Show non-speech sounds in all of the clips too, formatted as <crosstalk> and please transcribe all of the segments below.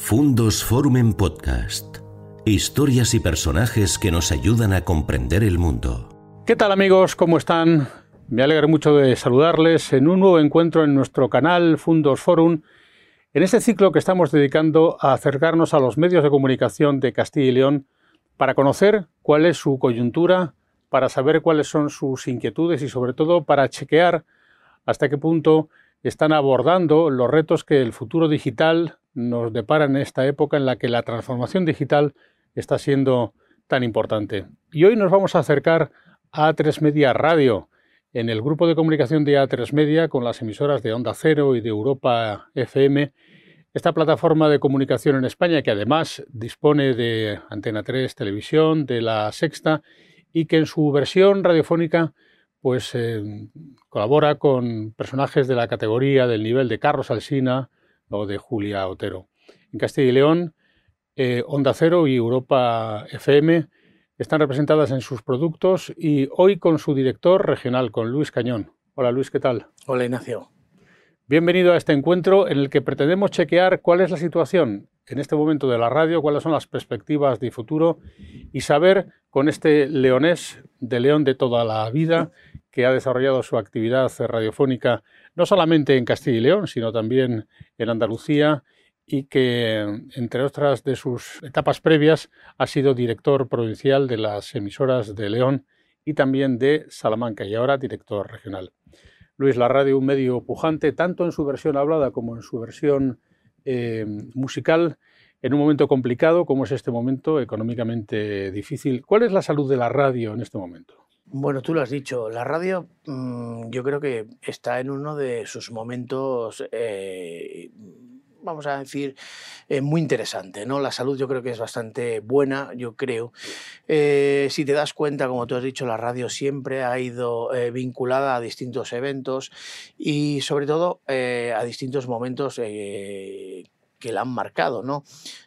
Fundos Forum en Podcast. Historias y personajes que nos ayudan a comprender el mundo. ¿Qué tal amigos? ¿Cómo están? Me alegra mucho de saludarles en un nuevo encuentro en nuestro canal Fundos Forum, en este ciclo que estamos dedicando a acercarnos a los medios de comunicación de Castilla y León para conocer cuál es su coyuntura, para saber cuáles son sus inquietudes y sobre todo para chequear hasta qué punto están abordando los retos que el futuro digital nos depara en esta época en la que la transformación digital está siendo tan importante. Y hoy nos vamos a acercar a A3 Media Radio, en el grupo de comunicación de A3 Media con las emisoras de Onda Cero y de Europa FM, esta plataforma de comunicación en España que además dispone de Antena 3 Televisión, de la Sexta y que en su versión radiofónica pues eh, colabora con personajes de la categoría del nivel de Carlos Alsina o de Julia Otero. En Castilla y León, eh, Onda Cero y Europa FM están representadas en sus productos y hoy con su director regional, con Luis Cañón. Hola Luis, ¿qué tal? Hola Ignacio. Bienvenido a este encuentro en el que pretendemos chequear cuál es la situación en este momento de la radio, cuáles son las perspectivas de futuro y saber con este leonés de León de toda la vida que ha desarrollado su actividad radiofónica no solamente en Castilla y León, sino también en Andalucía y que, entre otras de sus etapas previas, ha sido director provincial de las emisoras de León y también de Salamanca y ahora director regional. Luis, la radio un medio pujante, tanto en su versión hablada como en su versión eh, musical, en un momento complicado como es este momento económicamente difícil. ¿Cuál es la salud de la radio en este momento? Bueno, tú lo has dicho, la radio mm, yo creo que está en uno de sus momentos, eh, vamos a decir, eh, muy interesante. ¿no? La salud yo creo que es bastante buena, yo creo. Eh, si te das cuenta, como tú has dicho, la radio siempre ha ido vinculada a distintos eventos y sobre todo a distintos momentos que la han marcado, ¿no?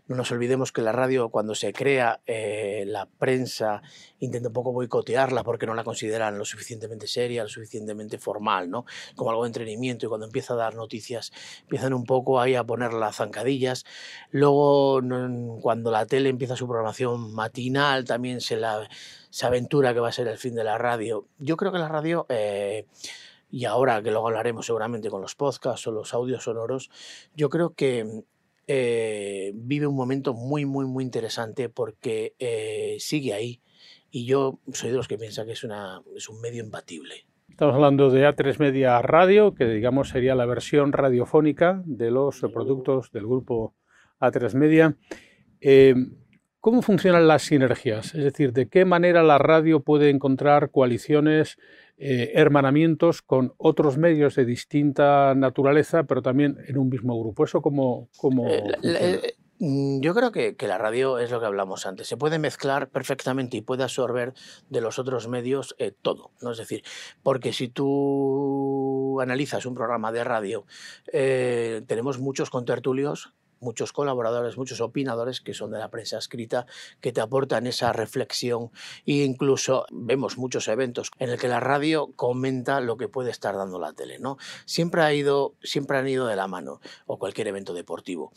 No nos olvidemos que la radio, cuando se crea, eh, la prensa intenta un poco boicotearla porque no la consideran lo suficientemente seria, lo suficientemente formal, ¿no? Como algo de entretenimiento y cuando empieza a dar noticias empiezan un poco ahí a poner las zancadillas. Luego, cuando la tele empieza su programación matinal, también se, la, se aventura que va a ser el fin de la radio. Yo creo que la radio... Eh, y ahora que luego hablaremos seguramente con los podcasts o los audios sonoros, yo creo que eh, vive un momento muy, muy, muy interesante porque eh, sigue ahí y yo soy de los que piensan que es, una, es un medio imbatible. Estamos hablando de A3 Media Radio, que digamos sería la versión radiofónica de los productos del grupo A3 Media. Eh, ¿Cómo funcionan las sinergias? Es decir, ¿de qué manera la radio puede encontrar coaliciones, eh, hermanamientos con otros medios de distinta naturaleza, pero también en un mismo grupo? ¿Eso cómo, cómo eh, mm, yo creo que, la radio es lo que hablamos antes. Se puede mezclar perfectamente y puede absorber de los otros medios eh, todo. ¿no? Es decir, porque si tú analizas un programa de radio, tenemos muchos contertulios muchos colaboradores, muchos opinadores que son de la prensa escrita, que te aportan esa reflexión e incluso vemos muchos eventos en el que la radio comenta lo que puede estar dando la tele, ¿no? Siempre ha ido, siempre han ido de la mano o cualquier evento deportivo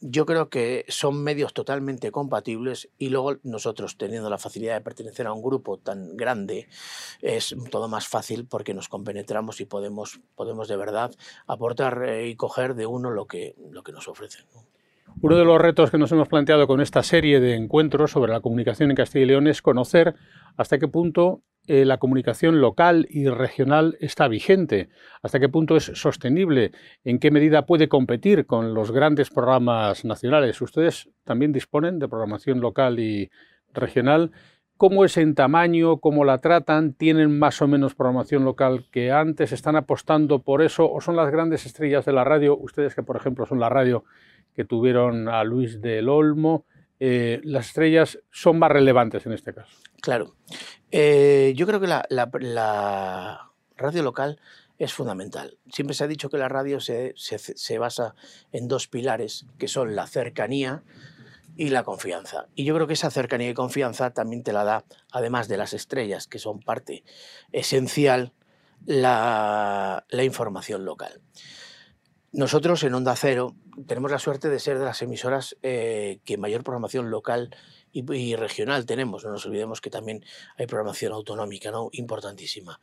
yo creo que son medios totalmente compatibles y luego nosotros teniendo la facilidad de pertenecer a un grupo tan grande es todo más fácil porque nos compenetramos y podemos, podemos de verdad aportar eh, y coger de uno lo que, lo que nos ofrecen. Uno de los retos que nos hemos planteado con esta serie de encuentros sobre la comunicación en Castilla y León es conocer hasta qué punto eh, la comunicación local y regional está vigente, hasta qué punto es sostenible, en qué medida puede competir con los grandes programas nacionales. Ustedes también disponen de programación local y regional. ¿Cómo es en tamaño? ¿Cómo la tratan? ¿Tienen más o menos programación local que antes? ¿Están apostando por eso? ¿O son las grandes estrellas de la radio? Ustedes que, por ejemplo, son la radio que tuvieron a Luis del Olmo, eh, las estrellas son más relevantes en este caso. Claro. Eh, yo creo que la, radio local es fundamental. Siempre se ha dicho que la radio se, basa en dos pilares, que son la cercanía y la confianza. Y yo creo que esa cercanía y confianza también te la da, además de las estrellas, que son parte esencial, la información local. Nosotros en Onda Cero tenemos la suerte de ser de las emisoras eh, que mayor programación local y, regional tenemos. No nos olvidemos que también hay programación autonómica, ¿no? Importantísima.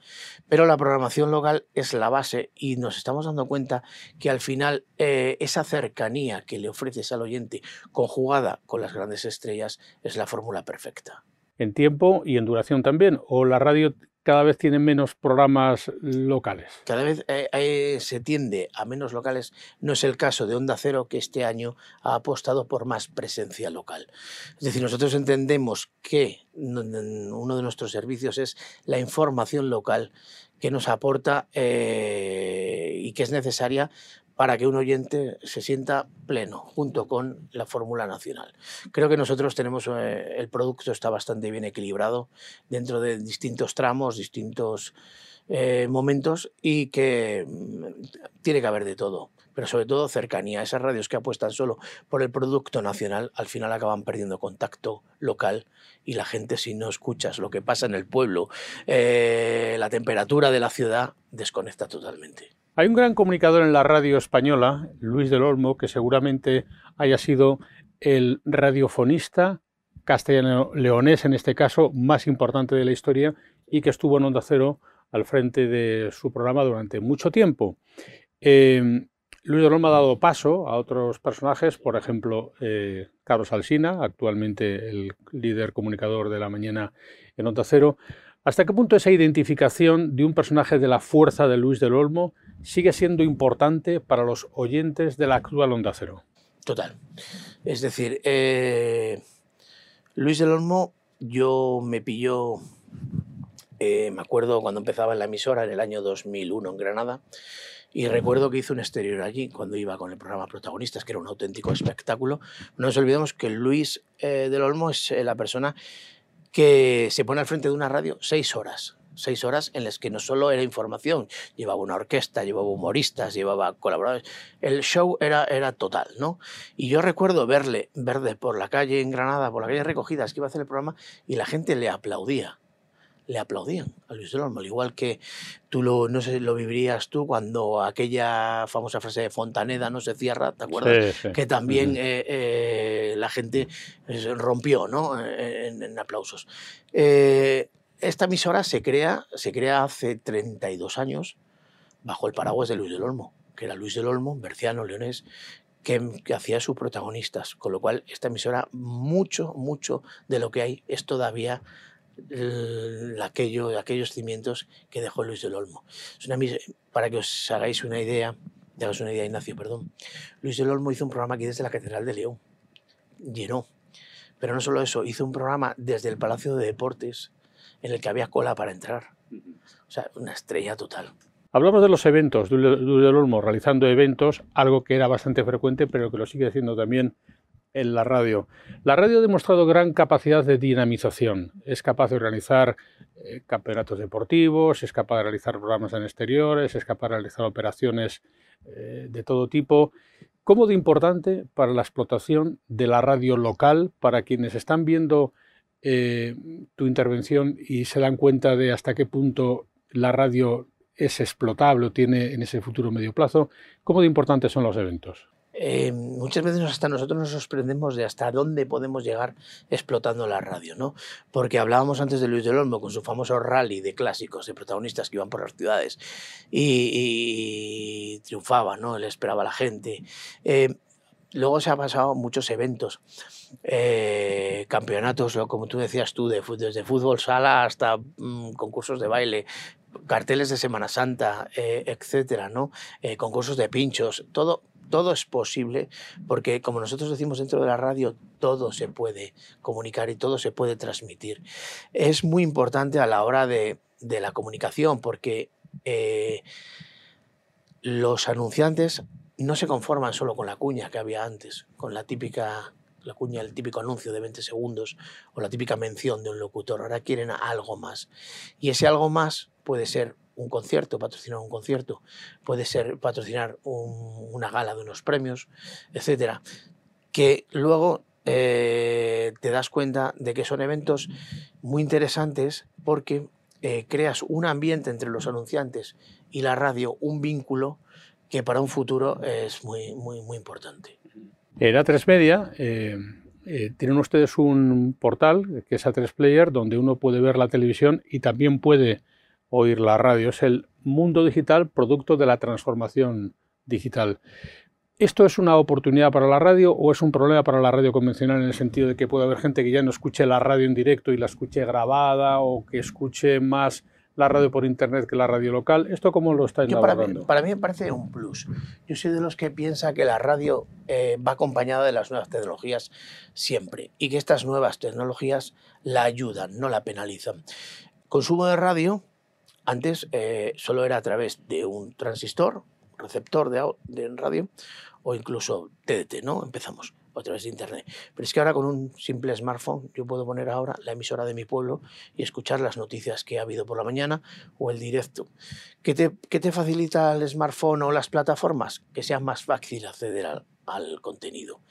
Pero la programación local es la base y nos estamos dando cuenta que al final eh, esa cercanía que le ofreces al oyente conjugada con las grandes estrellas es la fórmula perfecta. En tiempo y en duración también. O la radio cada vez tienen menos programas locales. Cada vez eh, eh, se tiende a menos locales. No es el caso de Onda Cero, que este año ha apostado por más presencia local. Es decir, nosotros entendemos que uno de nuestros servicios es la información local que nos aporta eh, y que es necesaria para que un oyente se sienta pleno junto con la fórmula nacional. Creo que nosotros tenemos, eh, el producto está bastante bien equilibrado dentro de distintos tramos, distintos eh, momentos y que mm, tiene que haber de todo, pero sobre todo cercanía. Esas radios que apuestan solo por el producto nacional al final acaban perdiendo contacto local y la gente si no escuchas lo que pasa en el pueblo, eh, la temperatura de la ciudad, desconecta totalmente. Hay un gran comunicador en la radio española, Luis del Olmo, que seguramente haya sido el radiofonista castellano-leonés, en este caso, más importante de la historia y que estuvo en Onda Cero al frente de su programa durante mucho tiempo. Em, Luis del Olmo ha dado paso a otros personajes, por ejemplo, eh, Carlos Alsina, actualmente el líder comunicador de la mañana en Onda Cero. ¿Hasta qué punto esa identificación de un personaje de la fuerza de Luis del Olmo sigue siendo importante para los oyentes de la actual Onda Cero. Total. Es decir, eh, Luis del Olmo, yo me pilló, eh, me acuerdo cuando empezaba en la emisora en el año 2001 en Granada, y recuerdo que hizo un exterior allí cuando iba con el programa Protagonistas, que era un auténtico espectáculo. No nos olvidemos que Luis eh, del Olmo es la persona que se pone al frente de una radio seis horas seis horas en las que no solo era información, llevaba una orquesta, llevaba humoristas, llevaba colaboradores. El show era, era total, ¿no? Y yo recuerdo verle, verde por la calle en Granada, por la calle Recogidas, que iba a hacer el programa, y la gente le aplaudía le aplaudían a Luis del Olmo, al igual que tú lo, no sé, lo vivirías tú cuando aquella famosa frase de Fontaneda no se cierra, ¿te acuerdas? Que también eh, eh, la gente eh, rompió ¿no? en, aplausos. Esta emisora se crea, se crea hace 32 años bajo el paraguas de Luis del Olmo, que era Luis del Olmo, berciano, leonés, que, hacía sus protagonistas. Con lo cual, esta emisora, mucho, mucho de lo que hay es todavía aquello, aquellos cimientos que dejó Luis del Olmo. Es para que os hagáis una idea, hagáis una idea, Ignacio, perdón. Luis del Olmo hizo un programa aquí desde la Catedral de León. Llenó. Pero no solo eso, hizo un programa desde el Palacio de Deportes en el que había cola para entrar. O sea, una estrella total. Hablamos de los eventos, de del Olmo realizando eventos, algo que era bastante frecuente, pero que lo sigue haciendo también en la radio. La radio ha demostrado gran capacidad de dinamización. Es capaz de organizar eh, campeonatos deportivos, es capaz de realizar programas en exteriores, es capaz de realizar operaciones eh, de todo tipo. ¿Cómo de importante para la explotación de la radio local, para quienes están viendo eh, tu intervención y se dan cuenta de hasta qué punto la radio es explotable o tiene en ese futuro medio plazo, ¿cómo de importantes son los eventos? Eh, muchas veces hasta nosotros nos sorprendemos de hasta dónde podemos llegar explotando la radio, ¿no? Porque hablábamos antes de Luis del Olmo con su famoso rally de clásicos, de protagonistas que iban por las ciudades y, triunfaba, ¿no? Le esperaba a la gente. Eh, luego se han pasado muchos eventos. Eh, campeonatos, como tú decías tú, de, desde fútbol sala hasta mm, concursos de baile, carteles de Semana Santa, eh, etcétera, ¿no? Eh, concursos de pinchos, todo, todo es posible porque, como nosotros decimos dentro de la radio, todo se puede comunicar y todo se puede transmitir. Es muy importante a la hora de, de la comunicación porque los anunciantes no se conforman solo con la cuña que había antes, con la típica la cuña, el típico anuncio de 20 segundos o la típica mención de un locutor. Ahora quieren algo más. Y ese algo más puede ser un concierto, patrocinar un concierto, puede ser patrocinar una gala de unos premios, etcétera, que luego eh, te das cuenta de que son eventos muy interesantes porque eh, creas un ambiente entre los anunciantes y la radio, un vínculo que para un futuro es muy, muy, muy importante. En A3 Media eh, eh, tienen ustedes un portal que es A3 Player, donde uno puede ver la televisión y también puede oír la radio. Es el mundo digital, producto de la transformación digital. ¿Esto es una oportunidad para la radio o es un problema para la radio convencional en el sentido de que puede haber gente que ya no escuche la radio en directo y la escuche grabada o que escuche más la radio por internet que la radio local? ¿Esto cómo lo está para mí, para mí me parece un plus. Yo soy de los que piensa que la radio eh, va acompañada de las nuevas tecnologías siempre y que estas nuevas tecnologías la ayudan, no la penalizan. Consumo de radio antes eh, solo era a través de un transistor, receptor de, de radio o incluso TDT, ¿no? Empezamos a través de internet. Pero es que ahora con un simple smartphone yo puedo poner ahora la emisora de mi pueblo y escuchar las noticias que ha habido por la mañana o el directo. ¿Qué te, qué te facilita el smartphone o las plataformas? Que sea más fácil acceder al, al contenido.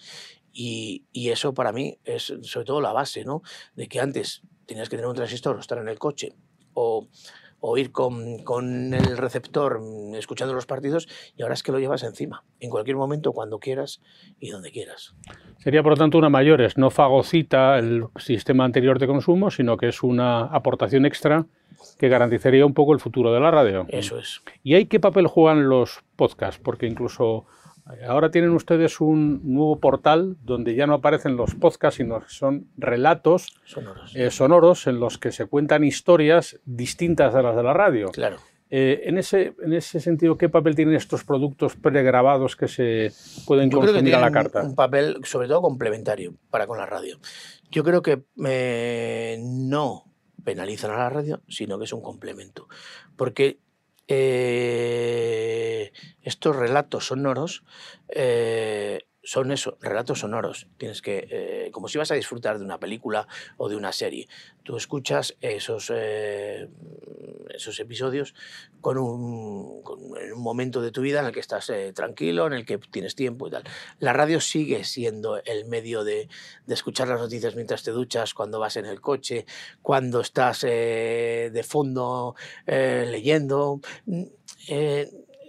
Y, y, eso para mí es sobre todo la base, ¿no? De que antes tenías que tener un transistor o estar en el coche o o ir con, con, el receptor escuchando los partidos y ahora es que lo llevas encima, en cualquier momento, cuando quieras y donde quieras. Sería por lo tanto una mayores, no fagocita el sistema anterior de consumo, sino que es una aportación extra que garantizaría un poco el futuro de la radio. Eso es. ¿Y ahí qué papel juegan los podcasts? Porque incluso Ahora tienen ustedes un nuevo portal donde ya no aparecen los podcasts, sino que son relatos eh, sonoros. en los que se cuentan historias distintas a las de la radio. Claro. Eh, en, ese, en ese sentido, ¿qué papel tienen estos productos pregrabados que se pueden Yo consumir a la carta? Un papel, sobre todo, complementario para con la radio. Yo creo que eh, no penalizan a la radio, sino que es un complemento. Porque eh, estos relatos sonoros eh, son eso, relatos sonoros. Tienes que, eh, como si vas a disfrutar de una película o de una serie, tú escuchas esos, eh, esos episodios con un, en un momento de tu vida en el que estás eh, tranquilo, en el que tienes tiempo y tal. La radio sigue siendo el medio de, de escuchar las noticias mientras te duchas, cuando vas en el coche, cuando estás de fondo leyendo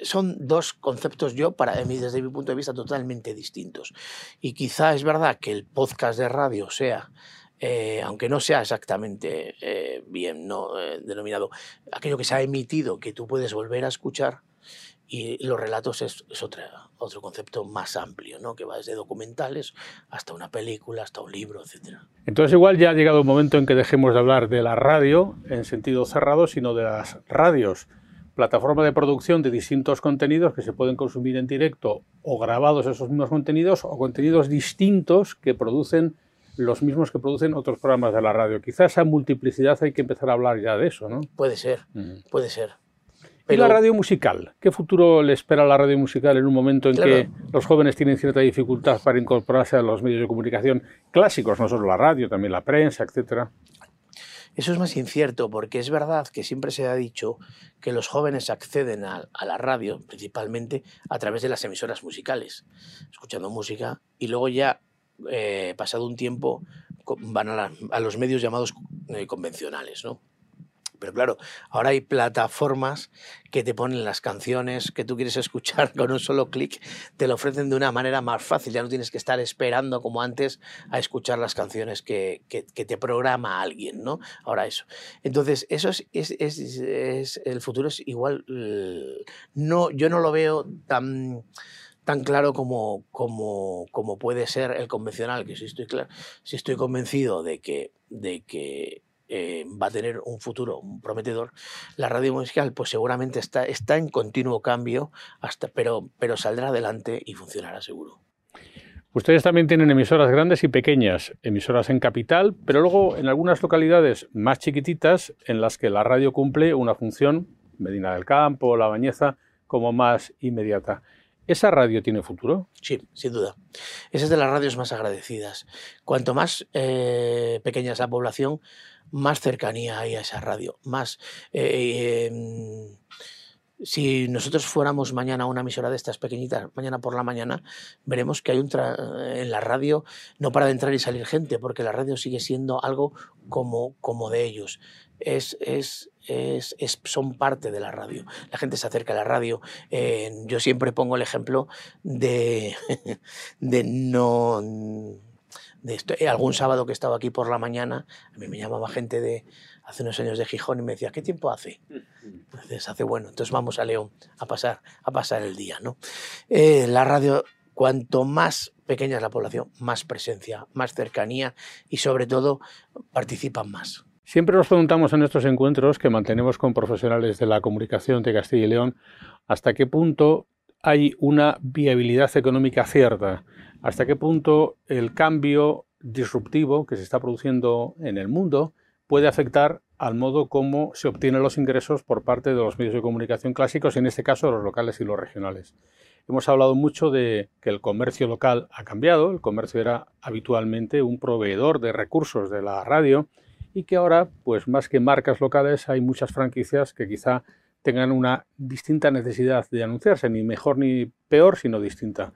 son dos conceptos yo, para mí, desde mi punto de vista, totalmente distintos. Y quizá es verdad que el podcast de radio sea, eh, aunque no sea exactamente eh, bien ¿no? Eh, denominado, aquello que se ha emitido, que tú puedes volver a escuchar, y los relatos es, es otro concepto más amplio, ¿no? que va desde documentales hasta una película, hasta un libro, etc. Entonces igual ya ha llegado un momento en que dejemos de hablar de la radio en sentido cerrado, sino de las radios plataforma de producción de distintos contenidos que se pueden consumir en directo o grabados esos mismos contenidos o contenidos distintos que producen los mismos que producen otros programas de la radio. Quizás esa multiplicidad hay que empezar a hablar ya de eso, ¿no? Puede ser, puede ser. ¿Y la radio musical? ¿Qué futuro le espera a la radio musical en un momento en que los jóvenes tienen cierta dificultad para incorporarse a los medios de comunicación clásicos, no solo la radio, también la prensa, etcétera? Eso es más incierto porque es verdad que siempre se ha dicho que los jóvenes acceden a, la radio principalmente a través de las emisoras musicales, escuchando música y luego ya, eh, pasado un tiempo, van a, los medios llamados eh, convencionales, ¿no? Pero claro, ahora hay plataformas que te ponen las canciones que tú quieres escuchar <laughs> con un solo clic, te lo ofrecen de una manera más fácil, ya no tienes que estar esperando como antes a escuchar las canciones que, que, te programa alguien, ¿no? Ahora eso. Entonces, eso es, es, es, el futuro es igual, no, yo no lo veo tan tan claro como, como, como, puede ser el convencional, que si estoy, claro, si estoy convencido de que, de que eh, va a tener un futuro prometedor, la radio musical pues seguramente está, en continuo cambio, hasta, pero, pero saldrá adelante y funcionará seguro. Ustedes también tienen emisoras grandes y pequeñas, emisoras en capital, pero luego en algunas localidades más chiquititas en las que la radio cumple una función, Medina del Campo, La Bañeza, como más inmediata. ¿Esa radio tiene futuro? Sí, sin duda. Esa es de las radios más agradecidas. Cuanto más eh, pequeña es la población, más cercanía hay a esa radio, más... Eh, em, Si nosotros fuéramos mañana a una emisora de estas pequeñitas, mañana por la mañana, veremos que hay un en la radio no para de entrar y salir gente, porque la radio sigue siendo algo como, como de ellos. Es, es, es, son parte de la radio. La gente se acerca a la radio. Eh, yo siempre pongo el ejemplo de, <laughs> de no de esto. Eh, algún sábado que estaba aquí por la mañana, a mí me llamaba gente de hace unos años de Gijón y me decía, ¿qué tiempo hace? <laughs> Entonces hace bueno, entonces vamos a León a pasar, a pasar el día. ¿no? Eh, la radio, cuanto más pequeña es la población, más presencia, más cercanía y sobre todo participan más. Siempre nos preguntamos en estos encuentros que mantenemos con profesionales de la comunicación de Castilla y León hasta qué punto hay una viabilidad económica cierta hasta qué punto el cambio disruptivo que se está produciendo en el mundo puede afectar al modo como se obtienen los ingresos por parte de los medios de comunicación clásicos, en este caso los locales y los regionales. Hemos hablado mucho de que el comercio local ha cambiado, el comercio era habitualmente un proveedor de recursos de la radio y que ahora, pues más que marcas locales, hay muchas franquicias que quizá tengan una distinta necesidad de anunciarse, ni mejor ni peor, sino distinta.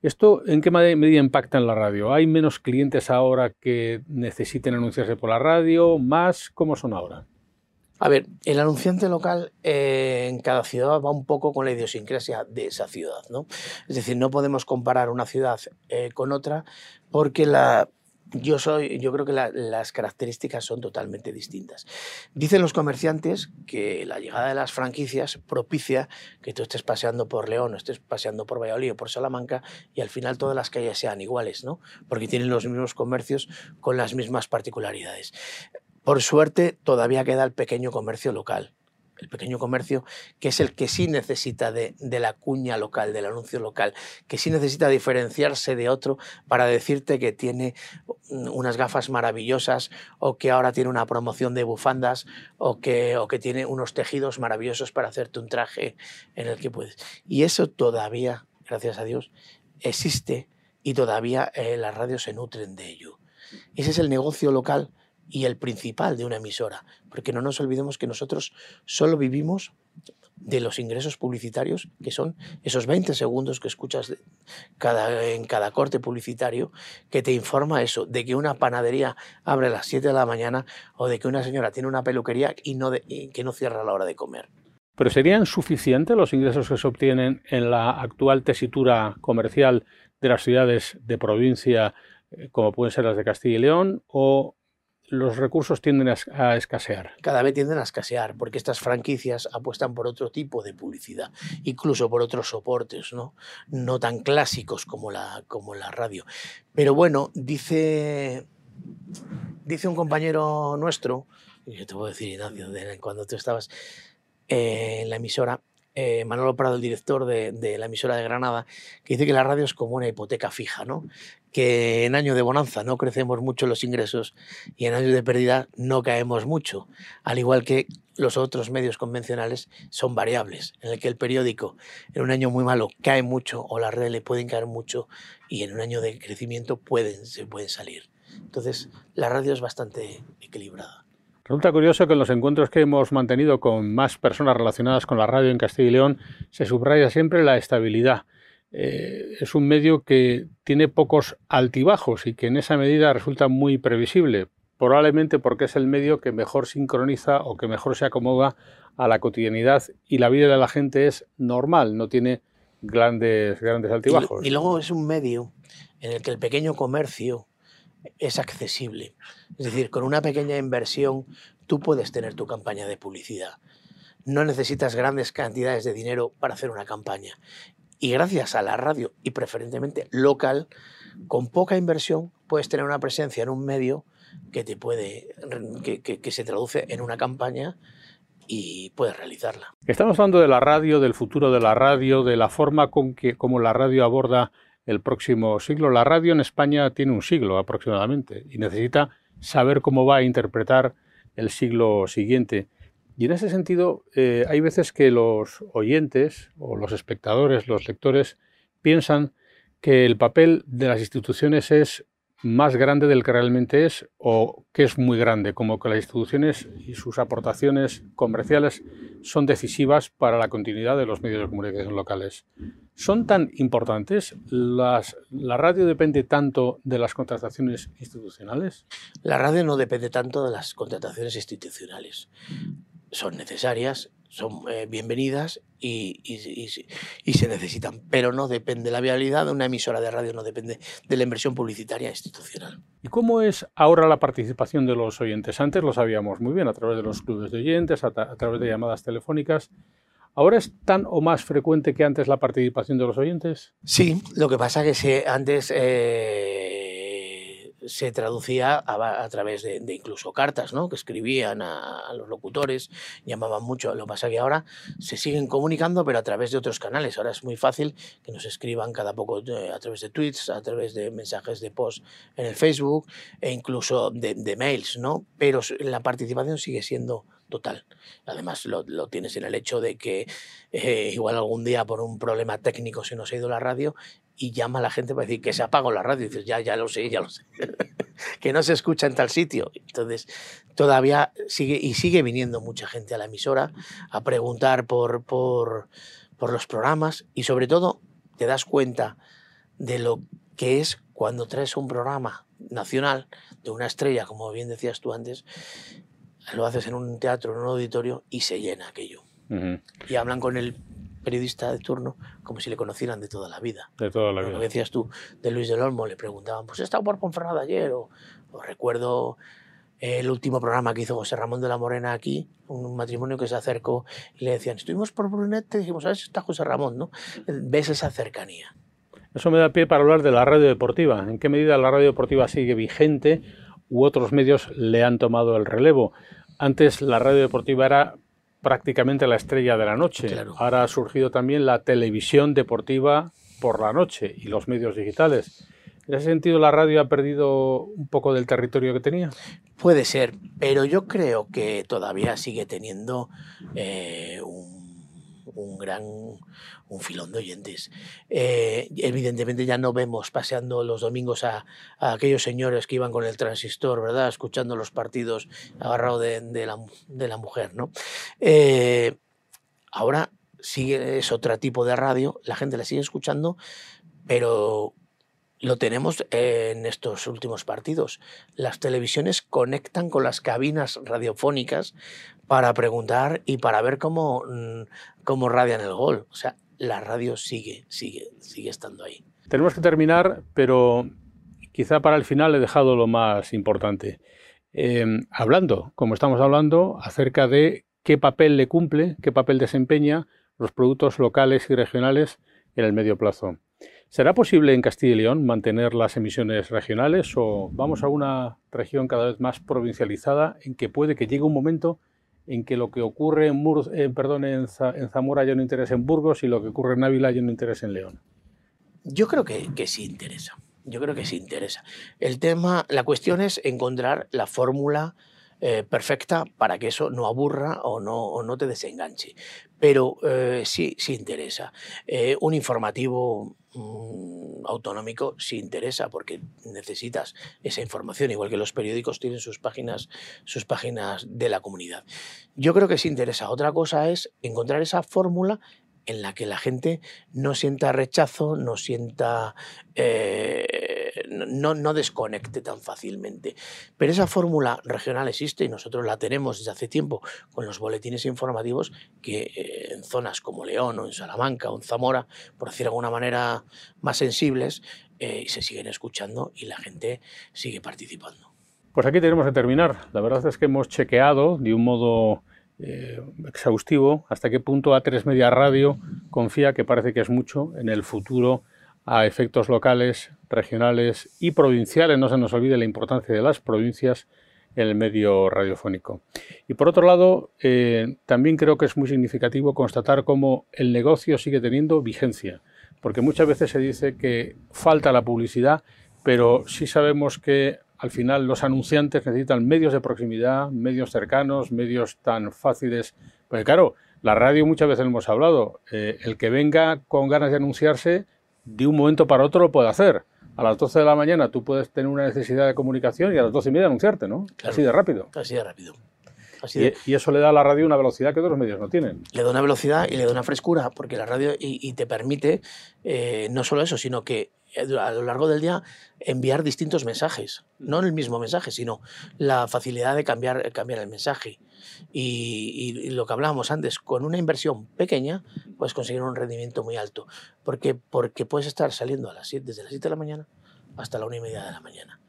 ¿Esto en qué medida impacta en la radio? ¿Hay menos clientes ahora que necesiten anunciarse por la radio? ¿Más? ¿Cómo son ahora? A ver, el anunciante local eh, en cada ciudad va un poco con la idiosincrasia de esa ciudad, ¿no? Es decir, no podemos comparar una ciudad eh, con otra porque la, yo, soy, yo creo que las características son totalmente distintas. Dicen los comerciantes que la llegada de las franquicias propicia que tú estés paseando por León o estés paseando por Valladolid o por Salamanca y al final todas las calles sean iguales, ¿no? porque tienen los mismos comercios con las mismas particularidades. Por suerte, todavía queda el pequeño comercio local el pequeño comercio, que es el que sí necesita de, la cuña local, del anuncio local, que sí necesita diferenciarse de otro para decirte que tiene unas gafas maravillosas o que ahora tiene una promoción de bufandas o que, o que tiene unos tejidos maravillosos para hacerte un traje en el que puedes. Y eso todavía, gracias a Dios, existe y todavía eh, las radios se nutren de ello. Ese es el negocio local y el principal de una emisora, porque no nos olvidemos que nosotros solo vivimos de los ingresos publicitarios, que son esos 20 segundos que escuchas cada, en cada corte publicitario, que te informa eso, de que una panadería abre a las 7 de la mañana o de que una señora tiene una peluquería y, no que no cierra a la hora de comer. ¿Pero serían suficientes los ingresos que se obtienen en la actual tesitura comercial de las ciudades de provincia, eh, como pueden ser las de Castilla y León, o los recursos tienden a, escasear. Cada vez tienden a escasear, porque estas franquicias apuestan por otro tipo de publicidad, incluso por otros soportes, ¿no? No tan clásicos como la, como la radio. Pero bueno, dice, dice un compañero nuestro, yo te puedo decir, Ignacio, cuando tú estabas eh, en la emisora, eh, Manolo Prado, el director de, la emisora de Granada, que dice que la radio es como una hipoteca fija, ¿no? que en año de bonanza no crecemos mucho los ingresos y en año de pérdida no caemos mucho, al igual que los otros medios convencionales son variables, en el que el periódico en un año muy malo cae mucho o las redes le pueden caer mucho y en un año de crecimiento pueden, se pueden salir. Entonces, la radio es bastante equilibrada. Resulta curioso que en los encuentros que hemos mantenido con más personas relacionadas con la radio en Castilla y León se subraya siempre la estabilidad. Eh, es un medio que tiene pocos altibajos y que en esa medida resulta muy previsible, probablemente porque es el medio que mejor sincroniza o que mejor se acomoda a la cotidianidad y la vida de la gente es normal, no tiene grandes, grandes altibajos. y luego es un medio en el que el pequeño comercio es accesible. Es decir, con una pequeña inversión tú puedes tener tu campaña de publicidad. No necesitas grandes cantidades de dinero para hacer una campaña. Y gracias a la radio, y preferentemente local, con poca inversión puedes tener una presencia en un medio que te puede que, se traduce en una campaña y puedes realizarla. Estamos hablando de la radio, del futuro de la radio, de la forma con que como la radio aborda el próximo siglo. La radio en España tiene un siglo aproximadamente y necesita saber cómo va a interpretar el siglo siguiente. Y en ese sentido, eh, hay veces que los oyentes o los espectadores, los lectores, piensan que el papel de las instituciones es más grande del que realmente es o que es muy grande, como que las instituciones y sus aportaciones comerciales son decisivas para la continuidad de los medios de comunicación locales. ¿Son tan importantes? Las, ¿La radio depende tanto de las contrataciones institucionales? La radio no depende tanto de las contrataciones institucionales. Son necesarias, son eh, bienvenidas y, y, se necesitan, pero no depende la viabilidad de una emisora de radio, no depende de la inversión publicitaria institucional. ¿Y cómo es ahora la participación de los oyentes? Antes lo sabíamos muy bien a través de los clubes de oyentes, a, través de llamadas telefónicas. ¿Ahora es tan o más frecuente que antes la participación de los oyentes? Sí, lo que pasa es que antes eh, se traducía a, través de, incluso cartas, ¿no? Que escribían a, los locutores, llamaban mucho. Lo que pasa que ahora se siguen comunicando, pero a través de otros canales. Ahora es muy fácil que nos escriban cada poco eh, a través de tweets, a través de mensajes de post en el Facebook e incluso de, mails, ¿no? Pero la participación sigue siendo total. Además, lo, tienes en el hecho de que eh, igual algún día por un problema técnico se nos ha ido la radio y llama a la gente para decir que se apagó la radio. Y dices, ya, ya lo sé, ya lo sé. <laughs> que no se escucha en tal sitio. Entonces, todavía sigue, y sigue viniendo mucha gente a la emisora a preguntar por, por, por los programas y sobre todo te das cuenta de lo que es cuando traes un programa nacional de una estrella, como bien decías tú antes, lo haces en un teatro, en un auditorio y se llena aquello. Y hablan con el periodista de turno como si le conocieran de toda la vida. De toda la vida. Lo que decías tú de Luis del Olmo, le preguntaban, pues he estado por Ponferrada ayer, o, recuerdo el último programa que hizo José Ramón de la Morena aquí, un matrimonio que se acercó y le decían, estuvimos por Brunete, dijimos, a ver si está José Ramón, ¿no? Ves esa cercanía. Eso me da pie para hablar de la radio deportiva. ¿En qué medida la radio deportiva sigue vigente u otros medios le han tomado el relevo? Antes la radio deportiva era prácticamente la estrella de la noche. Ahora ha surgido también la televisión deportiva por la noche y los medios digitales. ¿En ese sentido la radio ha perdido un poco del territorio que tenía? Puede ser, pero yo creo que todavía sigue teniendo eh, un un gran un filón de oyentes. Eh, evidentemente ya no vemos paseando los domingos a, aquellos señores que iban con el transistor, ¿verdad? Escuchando los partidos agarrado de, la, mujer, ¿no? Eh, ahora sigue, es otro tipo de radio, la gente la sigue escuchando, pero lo tenemos en estos últimos partidos. Las televisiones conectan con las cabinas radiofónicas para preguntar y para ver cómo, mm, cómo radian el gol. O sea, la radio sigue, sigue, sigue estando ahí. Tenemos que terminar, pero quizá para el final he dejado lo más importante. Em, hablando, como estamos hablando, acerca de qué papel le cumple, qué papel desempeña los productos locales y regionales en el medio plazo. ¿Será posible en Castilla y León mantener las emisiones regionales o vamos a una región cada vez más provincializada en que puede que llegue un momento en que lo que ocurre en, eh, perdón, en, Zamora ya no interesa en Burgos y lo que ocurre en Ávila ya no interesa en León? Yo creo que, sí interesa. Yo creo que sí interesa. El tema, la cuestión es encontrar la fórmula eh, perfecta para que eso no aburra o no, te desenganche. Pero eh, sí, sí interesa. un informativo autonómico si interesa, porque necesitas esa información, igual que los periódicos tienen sus páginas, sus páginas de la comunidad. Yo creo que sí interesa. Otra cosa es encontrar esa fórmula en la que la gente no sienta rechazo, no sienta eh, no, desconecte tan fácilmente. Pero esa fórmula regional existe y nosotros la tenemos desde hace tiempo con los boletines informativos que eh, en zonas como León o en Salamanca o en Zamora, por decir de alguna manera más sensibles, eh, se siguen escuchando y la gente sigue participando. Pues aquí tenemos que terminar. La verdad es que hemos chequeado de un modo eh, exhaustivo hasta qué punto A3 Media Radio confía, que parece que es mucho, en el futuro a efectos locales, regionales y provinciales. No se nos olvide la importancia de las provincias en el medio radiofónico. Y por otro lado, eh, también creo que es muy significativo constatar cómo el negocio sigue teniendo vigencia, porque muchas veces se dice que falta la publicidad, pero sí sabemos que al final los anunciantes necesitan medios de proximidad, medios cercanos, medios tan fáciles. Porque claro, la radio muchas veces hemos hablado, eh, el que venga con ganas de anunciarse de un momento para otro lo puede hacer. a las 12 de la mañana tú puedes tener una necesidad de comunicación y a las 12 y media anunciarte, ¿no? Así de rápido. Así de rápido. y, eso le da a la radio una velocidad que otros medios no tienen. Le da una velocidad y le da una frescura, porque la radio y, te permite eh, no solo eso, sino que a lo largo del día enviar distintos mensajes. No el mismo mensaje, sino la facilidad de cambiar, cambiar el mensaje. Y, lo que hablábamos antes, con una inversión pequeña puedes conseguir un rendimiento muy alto. Porque, porque puedes estar saliendo a las 7, desde las 7 de la mañana hasta la 1 y media de la mañana.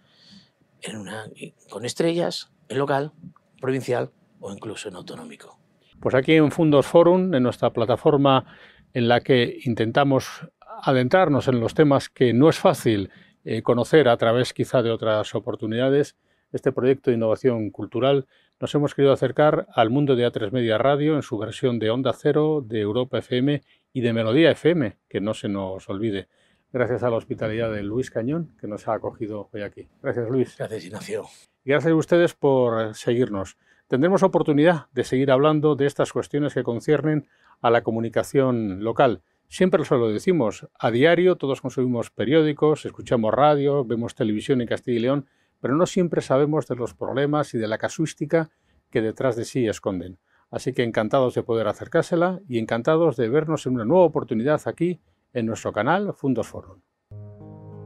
En una, con estrellas, en local, provincial o incluso en autonómico. Pues aquí en Fundos Forum, en nuestra plataforma en la que intentamos adentrarnos en los temas que no es fácil eh, conocer a través quizá de otras oportunidades, este proyecto de innovación cultural nos hemos querido acercar al mundo de A3 Media Radio en su versión de Onda Cero, de Europa FM y de Melodía FM, que no se nos olvide. Gracias a la hospitalidad de Luis Cañón, que nos ha acogido hoy aquí. Gracias, Luis. Gracias, Ignacio. Y gracias a ustedes por seguirnos. Tendremos oportunidad de seguir hablando de estas cuestiones que conciernen a la comunicación local. Siempre lo decimos, a diario todos consumimos periódicos, escuchamos radio, vemos televisión en Castilla y León, pero no siempre sabemos de los problemas y de la casuística que detrás de sí esconden. Así que encantados de poder acercársela y encantados de vernos en una nueva oportunidad aquí en nuestro canal Fundos Forum.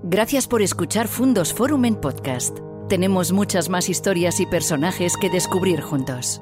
Gracias por escuchar Fundos Forum en podcast. Tenemos muchas más historias y personajes que descubrir juntos.